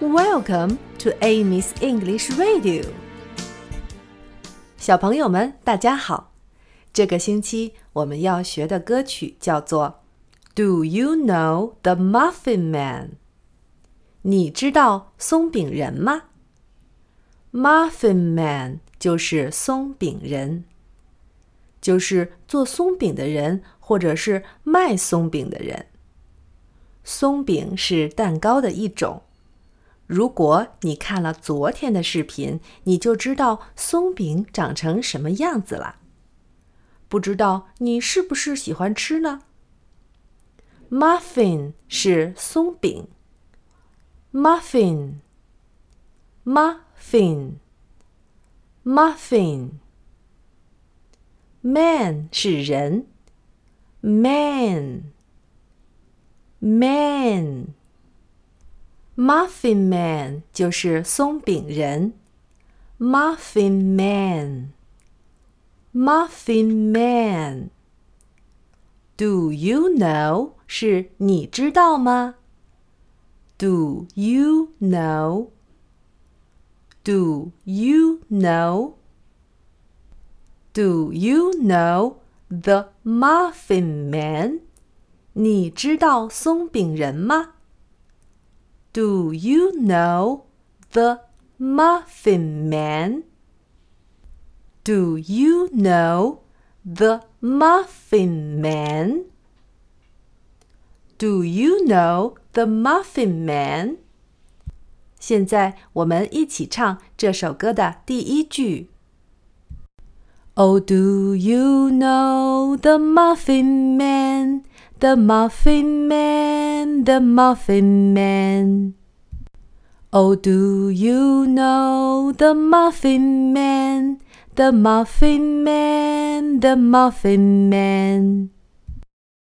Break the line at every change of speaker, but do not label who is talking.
Welcome to Amy's English Radio。小朋友们，大家好！这个星期我们要学的歌曲叫做《Do You Know the Muffin Man》？你知道松饼人吗？Muffin Man 就是松饼人，就是做松饼的人，或者是卖松饼的人。松饼是蛋糕的一种。如果你看了昨天的视频，你就知道松饼长成什么样子了。不知道你是不是喜欢吃呢？Muffin 是松饼，Muffin，Muffin，Muffin。Man 是人，Man，Man。Muffin Man 就是松饼人，Muffin Man，Muffin Man。Do you know 是你知道吗？Do you know？Do you know？Do you know the Muffin Man？你知道松饼人吗 ？Do you know the Muffin Man? Do you know the Muffin Man? Do you know the Muffin Man? 现在我们一起唱这首歌的第一句。Oh, do you know the Muffin Man? The Muffin Man, the Muffin Man. Oh, do you know the Muffin Man? The Muffin Man, the Muffin Man.